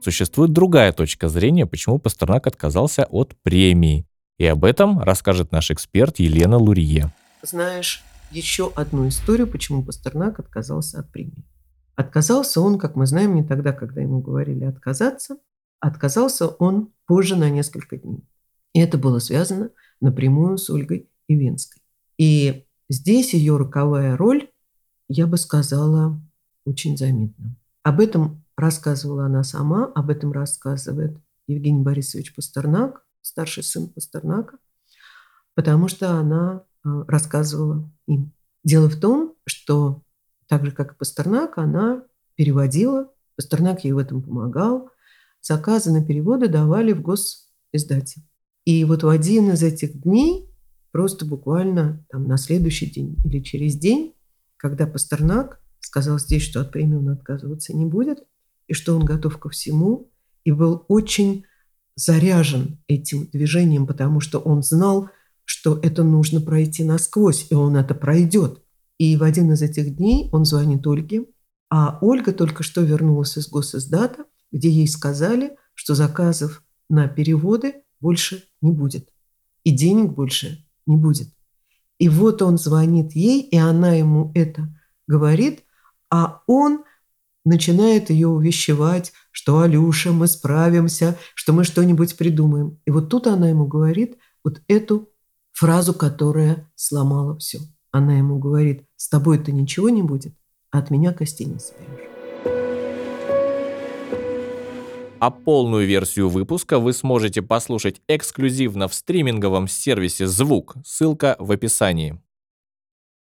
существует другая точка зрения, почему Пастернак отказался от премии. И об этом расскажет наш эксперт Елена Лурье. Знаешь еще одну историю, почему Пастернак отказался от премии. Отказался он, как мы знаем, не тогда, когда ему говорили отказаться. Отказался он позже на несколько дней. И это было связано напрямую с Ольгой Ивенской. И здесь ее роковая роль, я бы сказала, очень заметна. Об этом рассказывала она сама, об этом рассказывает Евгений Борисович Пастернак, старший сын Пастернака, потому что она э, рассказывала им. Дело в том, что так же, как и Пастернак, она переводила, Пастернак ей в этом помогал, заказы на переводы давали в госиздате. И вот в один из этих дней, просто буквально там на следующий день или через день, когда Пастернак сказал здесь, что от премии он отказываться не будет, и что он готов ко всему, и был очень заряжен этим движением, потому что он знал, что это нужно пройти насквозь, и он это пройдет. И в один из этих дней он звонит Ольге, а Ольга только что вернулась из госиздата, где ей сказали, что заказов на переводы больше не будет. И денег больше не будет. И вот он звонит ей, и она ему это говорит, а он начинает ее увещевать, что «Алюша, мы справимся, что мы что-нибудь придумаем». И вот тут она ему говорит вот эту фразу, которая сломала все. Она ему говорит «С тобой-то ничего не будет, а от меня костей не соберешь». А полную версию выпуска вы сможете послушать эксклюзивно в стриминговом сервисе «Звук». Ссылка в описании.